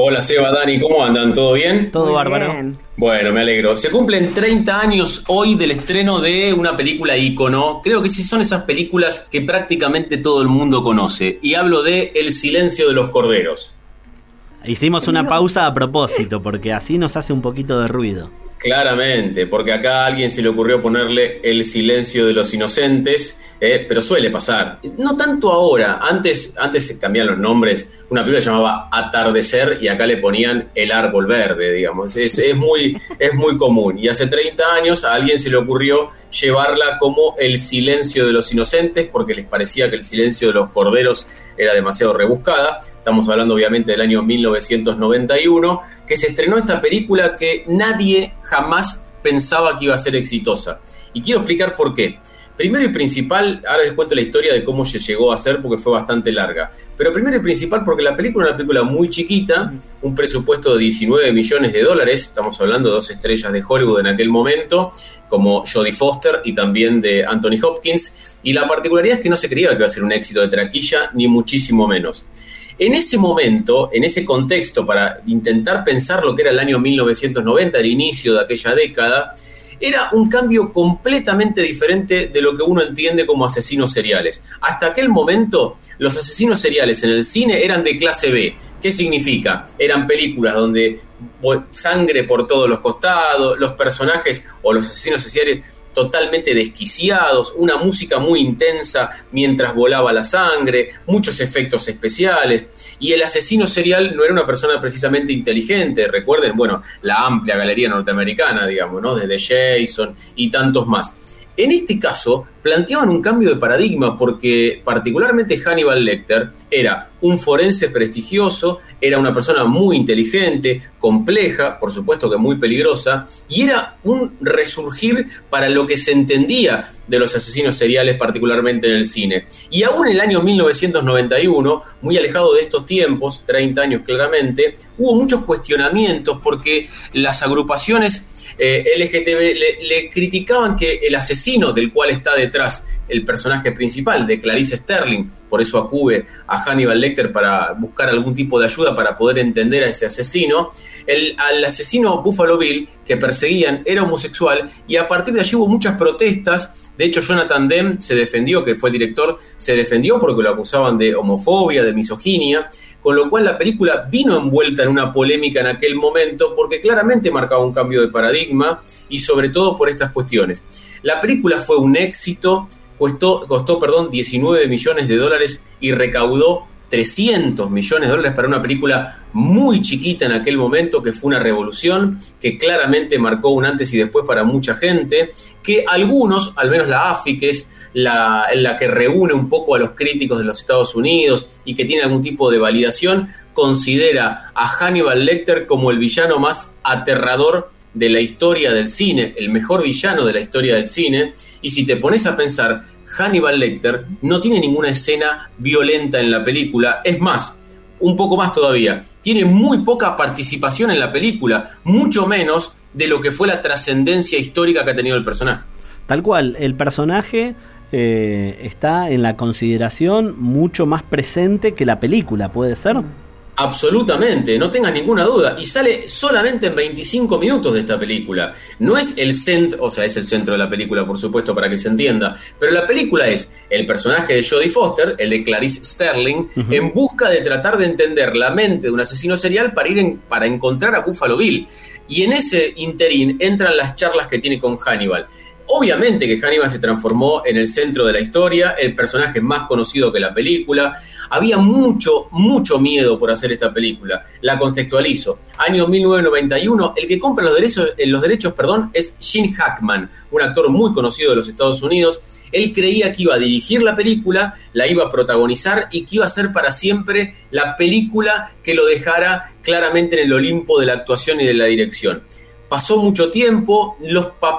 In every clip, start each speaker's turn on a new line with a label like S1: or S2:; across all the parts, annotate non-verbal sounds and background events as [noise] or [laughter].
S1: Hola Seba, Dani, ¿cómo andan? ¿Todo bien?
S2: Todo
S3: Muy
S2: bárbaro.
S3: bien.
S1: Bueno, me alegro. Se cumplen 30 años hoy del estreno de una película ícono. Creo que sí son esas películas que prácticamente todo el mundo conoce. Y hablo de El silencio de los corderos.
S2: Hicimos una pausa a propósito, porque así nos hace un poquito de ruido.
S1: Claramente, porque acá a alguien se le ocurrió ponerle El silencio de los inocentes, eh, pero suele pasar. No tanto ahora, antes, antes se cambiaban los nombres, una película se llamaba Atardecer y acá le ponían El árbol verde, digamos. Es, es muy, es muy común. Y hace 30 años a alguien se le ocurrió llevarla como El silencio de los inocentes, porque les parecía que El silencio de los corderos era demasiado rebuscada. Estamos hablando obviamente del año 1991, que se estrenó esta película que nadie jamás pensaba que iba a ser exitosa. Y quiero explicar por qué. Primero y principal, ahora les cuento la historia de cómo se llegó a hacer porque fue bastante larga. Pero primero y principal porque la película es una película muy chiquita, un presupuesto de 19 millones de dólares, estamos hablando de dos estrellas de Hollywood en aquel momento, como Jodie Foster y también de Anthony Hopkins. Y la particularidad es que no se creía que iba a ser un éxito de traquilla, ni muchísimo menos. En ese momento, en ese contexto, para intentar pensar lo que era el año 1990, el inicio de aquella década, era un cambio completamente diferente de lo que uno entiende como asesinos seriales. Hasta aquel momento, los asesinos seriales en el cine eran de clase B. ¿Qué significa? Eran películas donde sangre por todos los costados, los personajes o los asesinos seriales totalmente desquiciados, una música muy intensa mientras volaba la sangre, muchos efectos especiales, y el asesino serial no era una persona precisamente inteligente, recuerden, bueno, la amplia galería norteamericana, digamos, ¿no? Desde Jason y tantos más. En este caso, planteaban un cambio de paradigma porque particularmente Hannibal Lecter era un forense prestigioso, era una persona muy inteligente, compleja, por supuesto que muy peligrosa, y era un resurgir para lo que se entendía de los asesinos seriales, particularmente en el cine. Y aún en el año 1991, muy alejado de estos tiempos, 30 años claramente, hubo muchos cuestionamientos porque las agrupaciones eh, LGTB le, le, criticaban que el asesino del cual está detrás el personaje principal de Clarice Sterling, por eso acude a Hannibal Lecter para buscar algún tipo de ayuda para poder entender a ese asesino, el, al asesino Buffalo Bill que perseguían era homosexual y a partir de allí hubo muchas protestas. De hecho, Jonathan Demme se defendió, que fue director, se defendió porque lo acusaban de homofobia, de misoginia con lo cual la película vino envuelta en una polémica en aquel momento porque claramente marcaba un cambio de paradigma y sobre todo por estas cuestiones. La película fue un éxito, costó, costó perdón, 19 millones de dólares y recaudó 300 millones de dólares para una película muy chiquita en aquel momento, que fue una revolución, que claramente marcó un antes y después para mucha gente, que algunos, al menos la AFI, que es la, la, que reúne un poco a los críticos de los Estados Unidos y que tiene algún tipo de validación, considera a Hannibal Lecter como el villano más aterrador de la historia del cine, el mejor villano de la historia del cine. Y si te pones a pensar, Hannibal Lecter no tiene ninguna escena violenta en la película, es más, un poco más todavía, tiene muy poca participación en la película, mucho menos de lo que fue la trascendencia histórica que ha tenido el personaje.
S2: Tal cual, el personaje eh, está en la consideración mucho más presente que la película, ¿puede ser?
S1: Absolutamente, no tengas ninguna duda. Y sale solamente en 25 minutos de esta película. No es el centro, o sea, es el centro de la película, por supuesto, para que se entienda. Pero la película es el personaje de Jodie Foster, el de Clarice Sterling, uh -huh. en busca de tratar de entender la mente de un asesino serial para ir en, para encontrar a Buffalo Bill. Y en ese interín entran las charlas que tiene con Hannibal. Obviamente que Hannibal se transformó en el centro de la historia, el personaje más conocido que la película. Había mucho, mucho miedo por hacer esta película. La contextualizo. Año 1991, el que compra los derechos, los derechos perdón, es Gene Hackman, un actor muy conocido de los Estados Unidos. Él creía que iba a dirigir la película, la iba a protagonizar y que iba a ser para siempre la película que lo dejara claramente en el Olimpo de la actuación y de la dirección. Pasó mucho tiempo,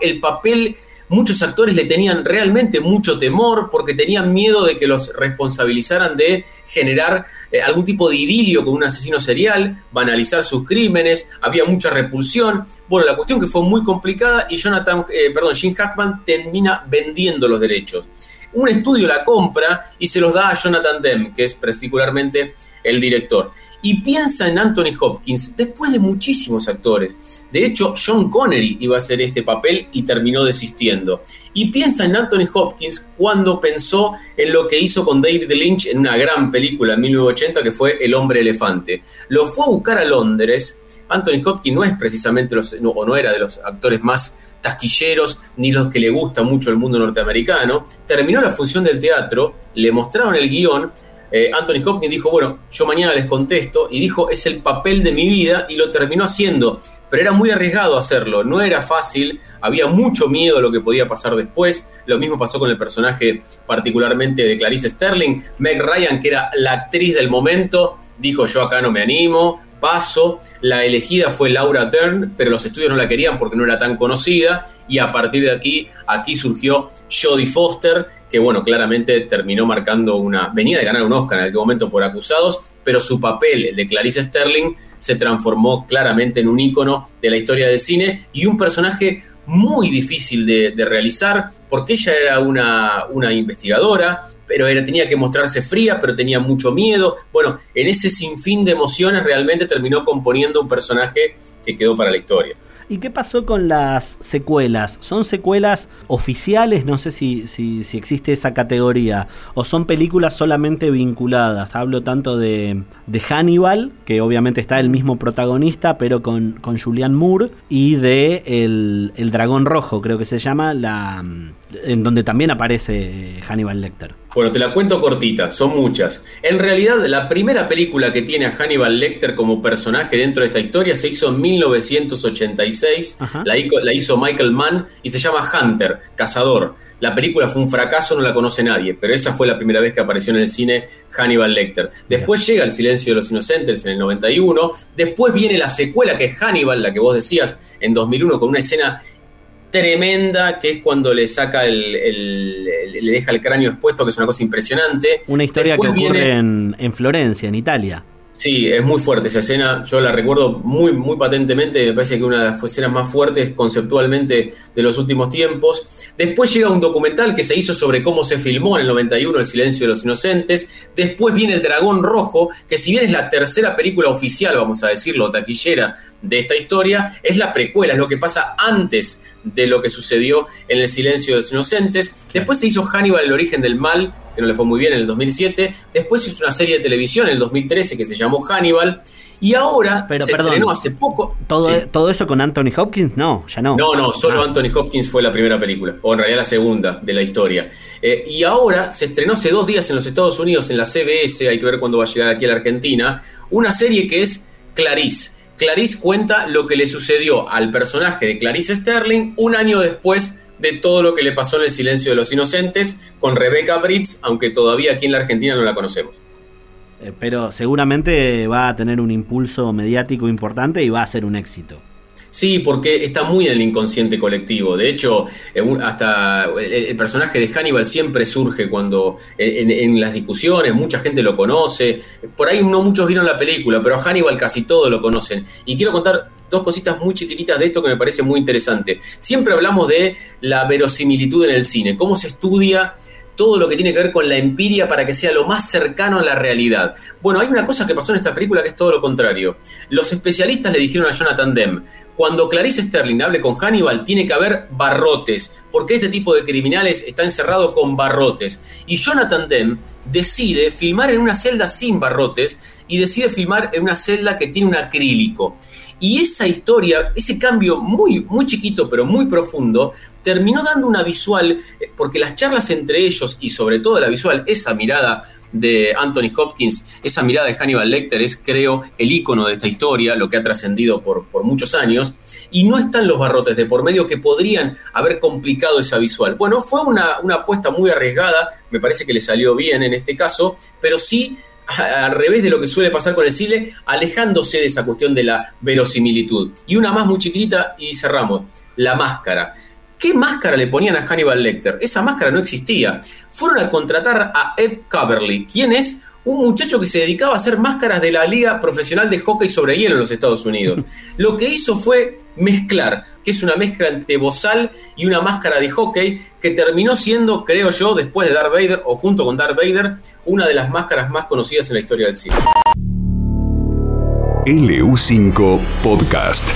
S1: el papel muchos actores le tenían realmente mucho temor porque tenían miedo de que los responsabilizaran de generar eh, algún tipo de idilio con un asesino serial, banalizar sus crímenes, había mucha repulsión. Bueno, la cuestión que fue muy complicada y Jonathan, eh, perdón, Jim Hackman termina vendiendo los derechos. Un estudio la compra y se los da a Jonathan Demme, que es particularmente el director y piensa en Anthony Hopkins después de muchísimos actores. De hecho, John Connery iba a hacer este papel y terminó desistiendo. Y piensa en Anthony Hopkins cuando pensó en lo que hizo con David Lynch en una gran película en 1980 que fue El hombre elefante. Lo fue a buscar a Londres. Anthony Hopkins no es precisamente los, o no era de los actores más tasquilleros ni los que le gusta mucho el mundo norteamericano. Terminó la función del teatro, le mostraron el guion eh, Anthony Hopkins dijo, bueno, yo mañana les contesto, y dijo, es el papel de mi vida, y lo terminó haciendo, pero era muy arriesgado hacerlo, no era fácil, había mucho miedo a lo que podía pasar después, lo mismo pasó con el personaje particularmente de Clarice Sterling, Meg Ryan, que era la actriz del momento, dijo, yo acá no me animo, paso, la elegida fue Laura Dern, pero los estudios no la querían porque no era tan conocida, y a partir de aquí, aquí surgió Jodie Foster, que bueno, claramente terminó marcando una, venía de ganar un Oscar en aquel momento por acusados, pero su papel de Clarice Sterling se transformó claramente en un ícono de la historia del cine y un personaje muy difícil de, realizar, porque ella era una, una investigadora, pero era, tenía que mostrarse fría, pero tenía mucho miedo. Bueno, en ese sinfín de emociones realmente terminó componiendo un personaje que quedó para la historia.
S2: ¿Y qué pasó con las secuelas? ¿Son secuelas oficiales? No sé si, si, existe esa categoría. ¿O son películas solamente vinculadas? Hablo tanto de, de Hannibal, que obviamente está el mismo protagonista, pero con, con Julianne Moore, y de el, el Dragón Rojo, creo que se llama, la, en donde también aparece Hannibal Lecter.
S1: Bueno, te la cuento cortita, son muchas. En realidad, la primera película que tiene a Hannibal Lecter como personaje dentro de esta historia se hizo en 1986, la, la, hizo Michael Mann y se llama Hunter, Cazador. La película fue un fracaso, no la conoce nadie, pero esa fue la primera vez que apareció en el cine Hannibal Lecter. Después llega El Silencio de los Inocentes en el 91, después viene la secuela que es Hannibal, la que vos decías, en 2001, con una escena tremenda, que es cuando le saca el, le deja el cráneo expuesto, que es una cosa impresionante.
S2: Una historia que ocurre en, en, Florencia, en Italia.
S1: Sí, es muy fuerte esa escena, yo la recuerdo muy, muy patentemente, me parece que una de las escenas más fuertes conceptualmente de los últimos tiempos. Después llega un documental que se hizo sobre cómo se filmó en el 91 El silencio de los inocentes. Después viene El dragón rojo, que si bien es la tercera película oficial, vamos a decirlo, taquillera de esta historia, es la precuela, es lo que pasa antes de lo que sucedió en El silencio de los inocentes. Después se hizo Hannibal, el origen del mal, que no le fue muy bien en el 2007. Después hizo una serie de televisión en el 2013 que se llamó Hannibal. Y ahora
S2: Pero,
S1: se estrenó hace poco.
S2: ¿todo, ¿Todo eso con Anthony Hopkins? No, ya no.
S1: No, no, solo ah. Anthony Hopkins fue la primera película, o en realidad la segunda de la historia. Eh, y ahora se estrenó hace dos días en los Estados Unidos, en la CBS, hay que ver cuándo va a llegar aquí a la Argentina, una serie que es Clarice. Clarice cuenta lo que le sucedió al personaje de Clarice Sterling un año después de todo lo que le pasó en el silencio de los inocentes con Rebecca Britz, aunque todavía aquí en la Argentina no la conocemos.
S2: Eh, pero seguramente va a tener un impulso mediático importante y va a ser un éxito.
S1: Sí, porque está muy en el inconsciente colectivo. De hecho, hasta el personaje de Hannibal siempre surge cuando en, las discusiones, mucha gente lo conoce. Por ahí no muchos vieron la película, pero a Hannibal casi todos lo conocen. Y quiero contar dos cositas muy chiquititas de esto que me parece muy interesante. Siempre hablamos de la verosimilitud en el cine, cómo se estudia todo lo que tiene que ver con la empiria para que sea lo más cercano a la realidad. Bueno, hay una cosa que pasó en esta película que es todo lo contrario. Los especialistas le dijeron a Jonathan Demme, cuando Clarice Sterling hable con Hannibal tiene que haber barrotes, porque este tipo de criminales está encerrado con barrotes. Y Jonathan Demme decide filmar en una celda sin barrotes y decide filmar en una celda que tiene un acrílico. Y esa historia, ese cambio muy, muy chiquito pero muy profundo, terminó dando una visual, eh, porque las charlas entre ellos y sobre todo la visual, esa mirada de Anthony Hopkins, esa mirada de Hannibal Lecter es, creo, el icono de esta historia, lo que ha trascendido por, por muchos años, y no están los barrotes de por medio que podrían haber complicado esa visual. Bueno, fue una, una apuesta muy arriesgada, me parece que le salió bien en este caso, pero sí al revés de lo que suele pasar con el cine, alejándose de esa cuestión de la verosimilitud. Y una más muy chiquita y cerramos, la máscara ¿Qué máscara le ponían a Hannibal Lecter? Esa máscara no existía. Fueron a contratar a Ed Coverly, quien es un muchacho que se dedicaba a hacer máscaras de la Liga Profesional de Hockey sobre Hielo en los Estados Unidos. [laughs] Lo que hizo fue mezclar, que es una mezcla entre bozal y una máscara de hockey, que terminó siendo, creo yo, después de Darth Vader o junto con Darth Vader, una de las máscaras más conocidas en la historia del cine.
S4: LU5 Podcast.